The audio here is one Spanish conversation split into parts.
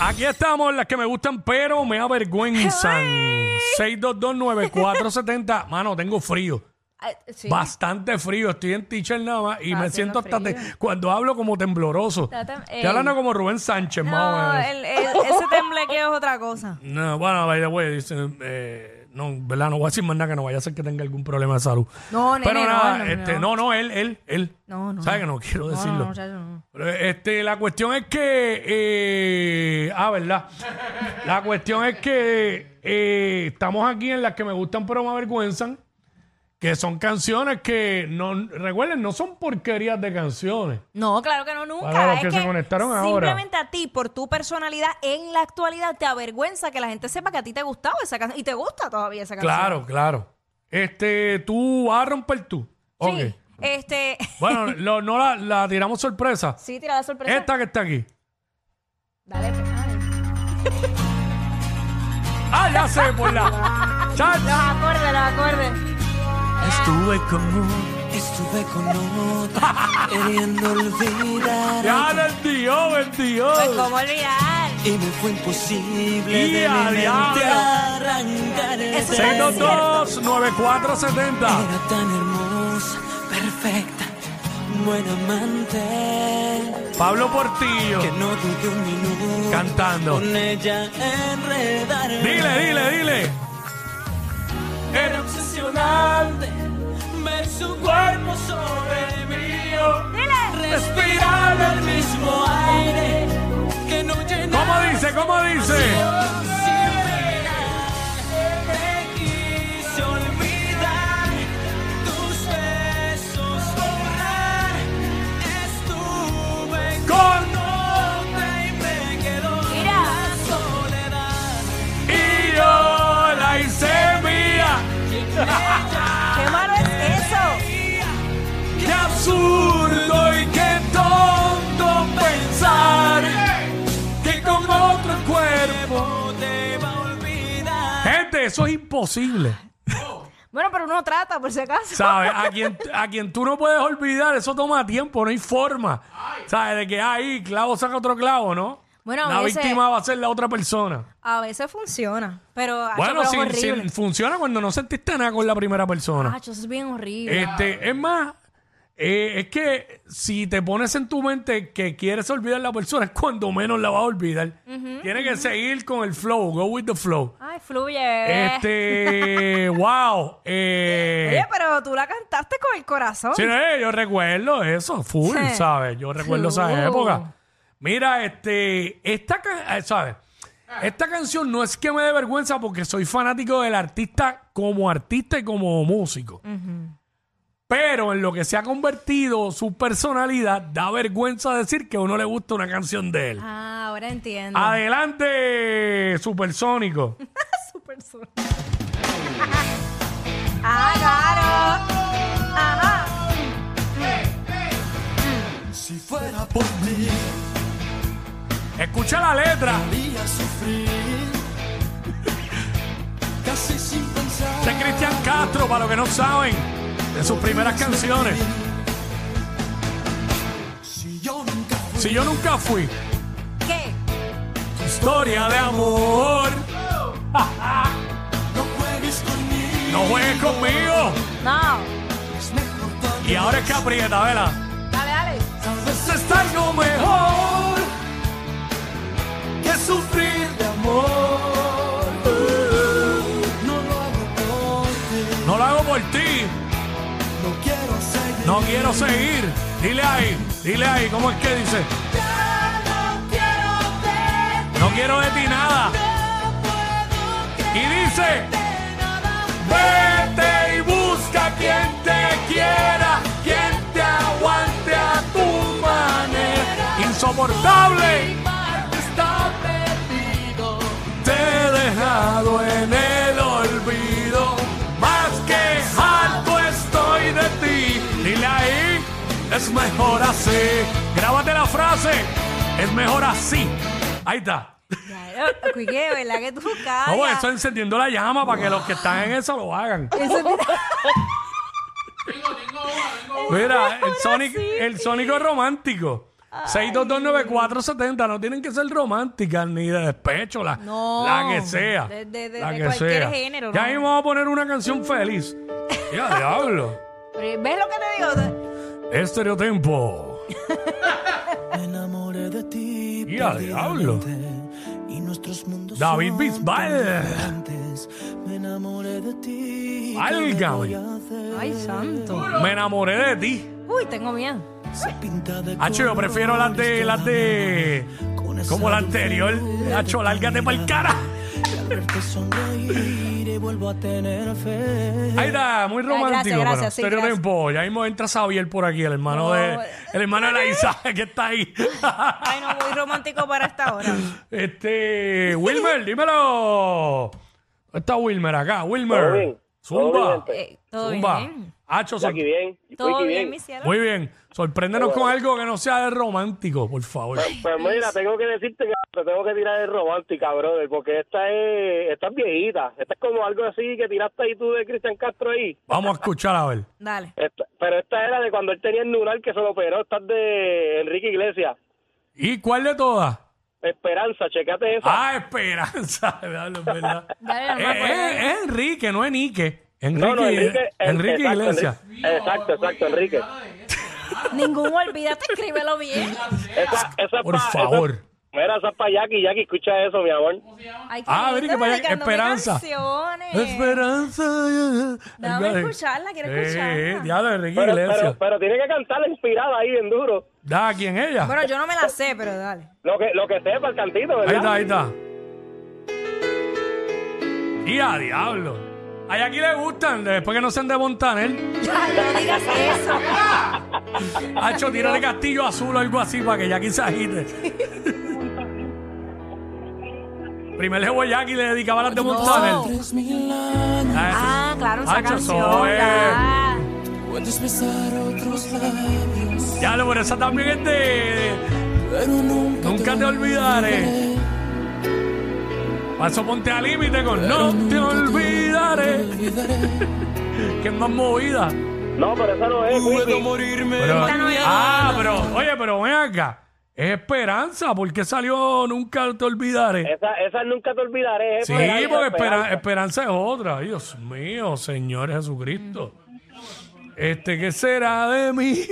Aquí estamos, las que me gustan, pero me avergüenzan. 6229470. Mano, tengo frío. Sí. Bastante frío. Estoy en teacher nada más y Está me siento hasta te- cuando hablo como tembloroso. Está tem- Estoy hablando como Rubén Sánchez, más o No, menos. el- el- ese temblequeo es otra cosa. No, bueno, by the way, dice, eh, no, ¿verdad? No voy a decir más nada que no vaya a ser que tenga algún problema de salud. No, nene, Pero no, nada, no, este, no. no, no, él, él, él. No, no. ¿Sabes que no quiero No, decirlo? no, no. Pero, este, la cuestión es que. eh, ah, ¿verdad? La cuestión es que eh, estamos aquí en las que me gustan pero me avergüenzan. Que son canciones que, no recuerden, no son porquerías de canciones. No, claro que no, nunca. Para los es que se conectaron ahora. Simplemente a ti, por tu personalidad en la actualidad, te avergüenza que la gente sepa que a ti te gustaba esa canción. Y te gusta todavía esa canción. Claro, claro. Este, tú vas a romper tú. Ok. Sí. Este. Bueno, lo- no la, la tiramos sorpresa. sí, tira la sorpresa. Esta que está aquí. Dale, pues, ay. Ah, ya sé, por la. Chach. Los acordes, los acordes. Estuve con uno, estuve con otra, queriendo olvidar. Ya el tío. Pues, ¿cómo olvidar? Y me fue imposible Y de a mi mente diablo. arrancar Eso ese es 622-9470. Era tan hermosa, perfecta, buena amante, Pablo Portillo. que no dudé un minuto Cantando. con ella enredarme. Dile, dile, dile. Era obsesionante ver su cuerpo sobre el mío. Respirar el mismo aire que no llenaba. ¿Cómo dice? ¿Cómo dice? Eso es imposible. Bueno, pero uno trata, por si acaso. ¿Sabes? A quien, a quien tú no puedes olvidar, eso toma tiempo, no hay forma. ¿Sabes? De que ahí clavo saca otro clavo, ¿no? Bueno, a la veces- víctima va a ser la otra persona. A veces funciona, pero acho, Bueno, pero es sí, horrible. sí, funciona cuando no sentiste nada con la primera persona. Acho, eso es bien horrible. Este, es más, eh, es que si te pones en tu mente que quieres olvidar a la persona, es cuando menos la vas a olvidar. Tienes que seguir con el flow, go with the flow. Ay, fluye. Este, wow. eh, Oye, pero tú la cantaste con el corazón. Sí, eh, yo recuerdo eso, full, Sí. ¿sabes? Yo recuerdo esa Full. época. Mira, este, esta, ca- eh, ¿sabes? Esta canción no es que me dé vergüenza porque soy fanático del artista como artista y como músico. Pero en lo que se ha convertido su personalidad, da vergüenza decir que a uno le gusta una canción de él. Ah, ahora entiendo. Adelante, Supersónico. Super sur. ah, claro. Ajá. Si fuera por mí, Escucha la letra. sufrir. Casi sin pensar. Ese es Cristian Castro, para los que no saben, de sus primeras canciones. Si yo nunca fui. Si yo nunca fui, ¿Qué? historia de amor, No juegues conmigo. no juegues conmigo. No. Y ahora es que aprieta, vela. Dale, dale. No quiero seguir. Dile ahí, dile ahí, ¿cómo es que dice? No quiero de ti nada. Y dice, mejor así. Grábate la frase, es mejor así. Ahí está. Claro, Quique, ¿verdad que tú callas? No, pues, eso encendiendo la llama para que los que están en eso lo hagan. Eso es- Mira, el, sónico, el sónico romántico. 6229470 no tienen que ser románticas ni de despecho, la, No. la que sea. De- de- de- la de que cualquier sea. género, Ya ¿no? mismo vamos a poner una canción feliz. Ya, diablo. Pero, ¿Ves lo que te digo? Estereotiempo. Me enamoré de ti. Y a diablo. perdidamente, Y nuestros mundos David Bisbal. Me enamoré. Ay, santo. Me enamoré de ti. Uy, tengo miedo. Hacho, yo prefiero las de las de como la anterior. Hacho, lárgate para el cara. Verte sonreír y vuelvo a tener fe. Ahí está, muy romántico. gracias, gracias, pero sí, estereotiempo. Ya mismo entra Xavier por aquí, el hermano No. de el hermano de la Isa que está ahí. Ay, no, muy romántico para esta hora. Este, Wilmer, dímelo. ¿Dónde está Wilmer acá? Wilmer. Todo Zumba. bien, gente. Eh, todo Zumba. bien. Hacho, sor- Aquí bien. Todo Wiki bien, mi cielo. muy bien. Sorpréndenos con algo que no sea de romántico, por favor. Pues mira, tengo que decirte que te tengo que tirar de romántica, brother, porque esta es, esta es viejita. Esta es como algo así que tiraste ahí tú de Cristian Castro ahí. Vamos a escuchar a ver. Dale. Esta- pero esta era de cuando él tenía el neural que se lo operó. Esta es de Enrique Iglesias. ¿Y cuál de todas? Esperanza, checate esa. Ah, Esperanza. Verdad. Dale, no me Eh, acuerdo. eh, es Enrique, no Enrique. Enrique, no, no, Enrique. Enrique exacto, Iglesias. Enrique. Exacto, exacto, Enrique. Ningún olvídate, escríbelo bien. Esa, esa es Por pa- favor. Mira, esa es para Jackie. Jackie, escucha eso, mi amor. Ay, Ah, mira que vaya- dedicándome Esperanza. Esperanza. Dame de- escucharla, quiero Eh, escucharla. diablo, Enrique Pero, Iglesias. pero, pero tiene que cantarla inspirada ahí en duro. Da, ¿quién ella? Bueno, yo no me la sé, pero dale. Lo que, lo que sepa el cantito, ¿verdad? Ahí está, ahí está. Y a diablo. A aquí le gustan, después que no sean de Montaner. Ay, no digas eso. Hacho, tírale castillo azul o algo así para que Jackie se agite. Primer jevo Jackie le dedicaba las de Montaner. Tres mil años Ah, claro, esa Hacho, canción. es. ya. puedes besar otros labios, Ya, pero esa también es de. pero nunca, Nunca te olvidaré. Paso ponte al límite con No te olvidaré. olvidaré. Que es más movida. No, pero esa no es, Puedo morirme Pero- no es. ah, pero, oye, pero ven acá. Es esperanza, ¿por qué salió Nunca te olvidaré? Esa, esa nunca te olvidaré. es Sí, Esperanza, porque espera- Esperanza. esperanza es otra. Dios mío, Señor Jesucristo. Este, ¿qué será de mí?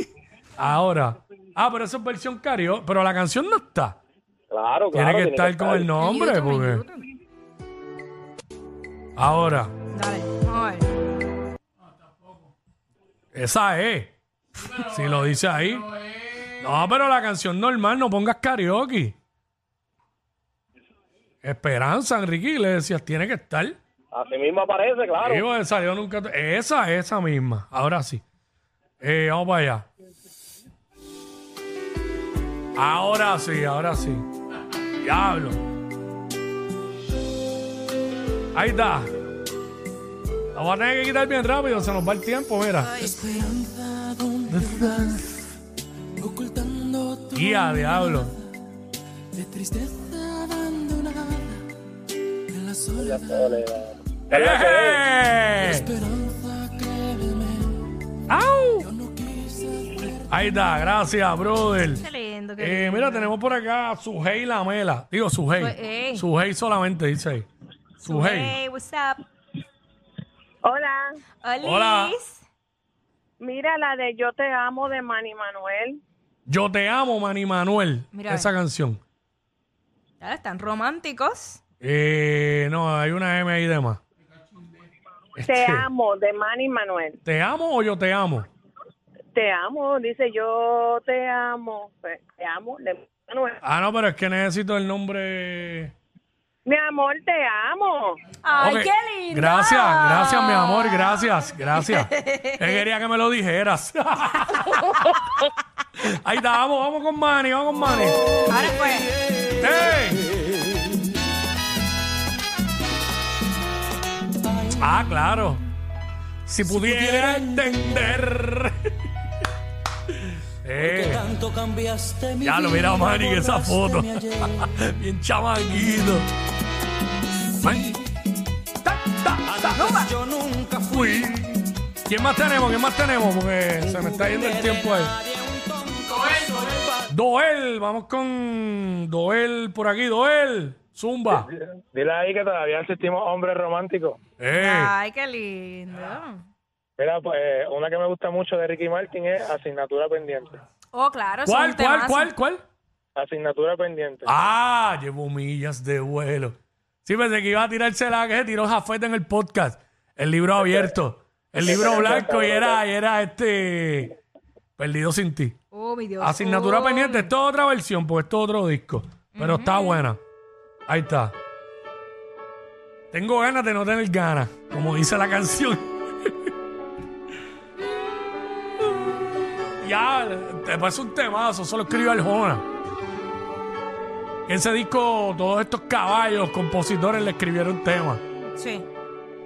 Ahora. Ah, pero esa es versión karaoke. Pero la canción no está. Claro, claro. Tiene que estar con el nombre, porque. Ahora, Dale, vamos a ver. esa es. Si lo dice ahí. No, pero la canción normal, no pongas karaoke. Esperanza, Enrique Iglesias, tiene que estar. Así mismo aparece, claro. Porque salió nunca. Esa, esa misma. Ahora sí. Eh, vamos para allá. Ahora sí, ahora sí. Diablo. Ahí está. La voy a tener que quitar bien rápido, se nos va el tiempo, mira. Esperanza, ¿dónde estás? Ocultando tu Y a diablo. de tristeza abandonada en la soledad. ¡Eh! Esperanza, créeme, ¡Au! Ahí está, gracias, brother. Qué lindo, qué Eh, mira, tenemos por acá a Sujei Lamela. Digo, Sujei. Sujei. Sujei solamente dice ahí. Sujei. Hey, what's up? Hola, Hola. Olis. mira la de Yo te amo de Manny Manuel. Yo te amo, Manny Manuel. Mira, esa canción. Ya están románticos. Eh, no, hay una M ahí de más. Te Este, amo de Manny Manuel. ¿Te amo o yo te amo? Te amo, dice yo te amo. Pues, te amo de Manny Manuel. Ah, no, pero es que necesito el nombre. Mi amor, te amo. Ay, Ok, qué lindo. Gracias, gracias, mi amor, gracias, gracias. Él quería que me lo dijeras. Ahí está, vamos, vamos con Manny, vamos con Manny. Ahora pues. ¡Ey! Ah, claro. Si pudiera entender. eh, tanto cambiaste mi ya lo mira Manny en esa foto. Bien chamaquito. Man. Ta, ta, ta. Yo nunca fui. ¿Quién más tenemos? ¿Quién más tenemos? Porque se me está yendo el tiempo ahí. Doel, vamos con Doel por aquí. Doel, Zumba. Dile ahí que todavía existimos hombres románticos. Eh, Ay, qué lindo. Mira, pues una que me gusta mucho de Ricky Martin es Asignatura Pendiente. Oh, claro. ¿Cuál, cuál, cuál, cuál? Asignatura Pendiente. Ah, llevo millas de vuelo. Sí, pensé que iba a tirarse la que se tiró Jafeta en el podcast. El libro abierto. El libro blanco y era, y era este. Perdido sin ti. Oh, mi Dios. Asignatura Oh. pendiente. Esto es otra versión, porque esto es otro disco. Pero está buena. Ahí está. Tengo ganas de no tener ganas, como dice la canción. ya, te parece un temazo, solo escribió Arjona. Ese disco, todos estos caballos, compositores le escribieron temas. Sí.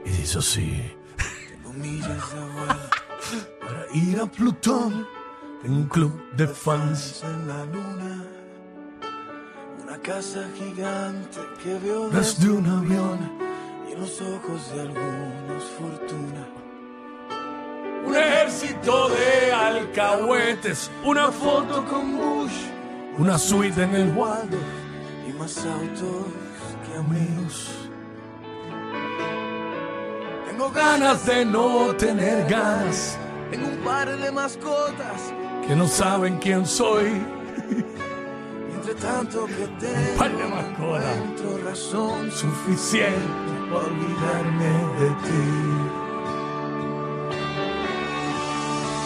Y dice así. Tengo millas de vuelo Para ir a Plutón, en un club de fans. en la luna. Una casa gigante que veo Desde un avión. y en los ojos de algunos fortuna. Un ejército de alcahuetes, una foto con Bush, una suite en el Waldo. Y más autos que amigos. Tengo ganas de no tener ganas, Tengo un par de mascotas, que no saben quién soy. entre tanto que tengo, par de mascotas. razón Suficiente para olvidarme de ti.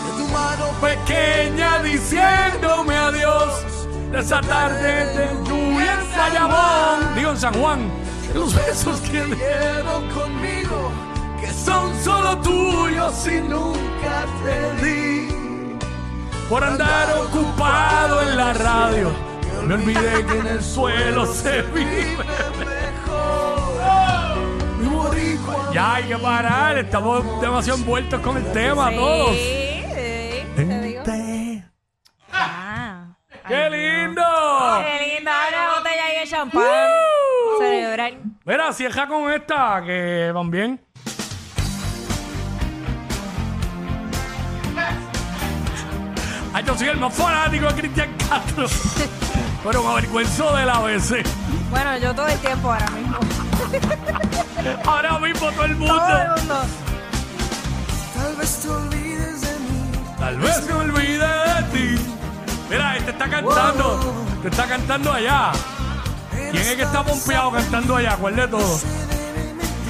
de tu mano Pequeña diciéndome adiós, de esa tarde de lluvia en. Digo en San Juan, de los besos que me quiero conmigo, que son solo tuyos y nunca te di. Por andar ocupado en la radio, me olvidé que en el suelo se vive mejor. boricua. Ya hay que parar, estamos demasiado envueltos con el tema todos. Mira, cierra con esta, que van bien. Ay, yo soy el más fanático de Cristian Castro. Pero me avergüenzo de la ABC. Bueno, yo todo el tiempo ahora mismo. Ahora mismo todo el mundo. Todo el mundo. Tal vez te olvides de mí. Tal vez me olvide de ti. Mira, este está cantando. Te está cantando allá. ¿Quién es que está pompeado cantando allá? ¿Cuál de todos?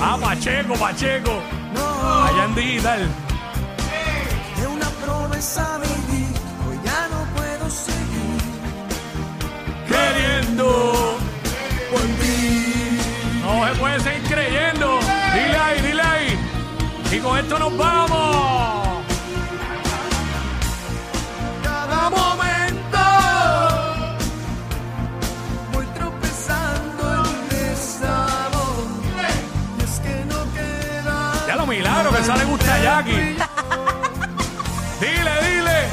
Ah, Pacheco, Pacheco. Allá en digital. De una promesa viví, hoy ya no puedo seguir. Queriendo por ti. No se puede seguir creyendo. Dile ahí, dile ahí. Y con esto nos vamos. Jackie. Dile, dile.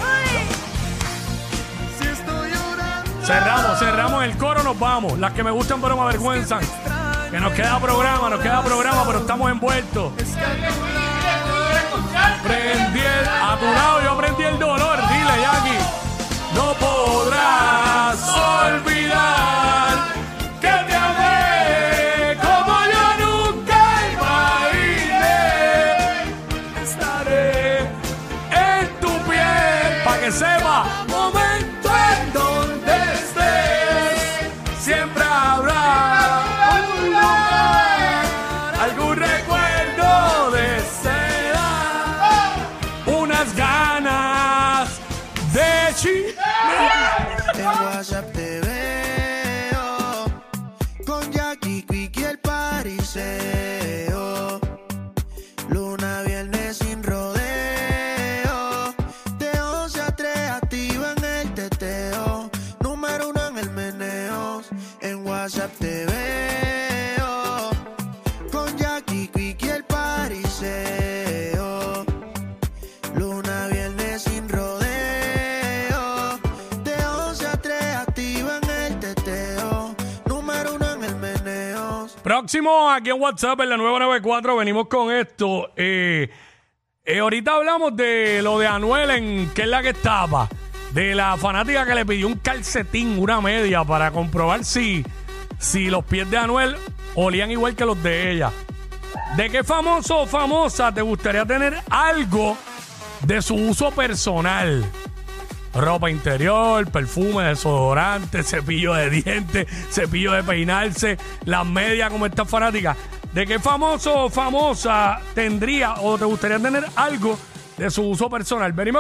Cerramos, cerramos el coro, nos vamos. Las que me gustan pero me avergüenzan. Que nos queda programa, nos queda programa, pero estamos envueltos. Prendí el, a yo aprendí el dolor. Dile, Jackie. No podrás olvidar WhatsApp te veo con Jackie Quick y el pariseo. Luna, viernes sin rodeo. De 11 a 3 activa en el teteo. Número uno en el meneo. Próximo aquí en WhatsApp en la 994 venimos con esto. Eh, eh, ahorita hablamos de lo de Anuel en que es la que estaba. de la fanática que le pidió un calcetín, una media, para comprobar si, si los pies de Anuel olían igual que los de ella. ¿De qué famoso o famosa te gustaría tener algo de su uso personal? Ropa interior, perfume, desodorante, cepillo de dientes, cepillo de peinarse, las medias como esta fanática. ¿De qué famoso o famosa tendría o te gustaría tener algo de su uso personal? Venimos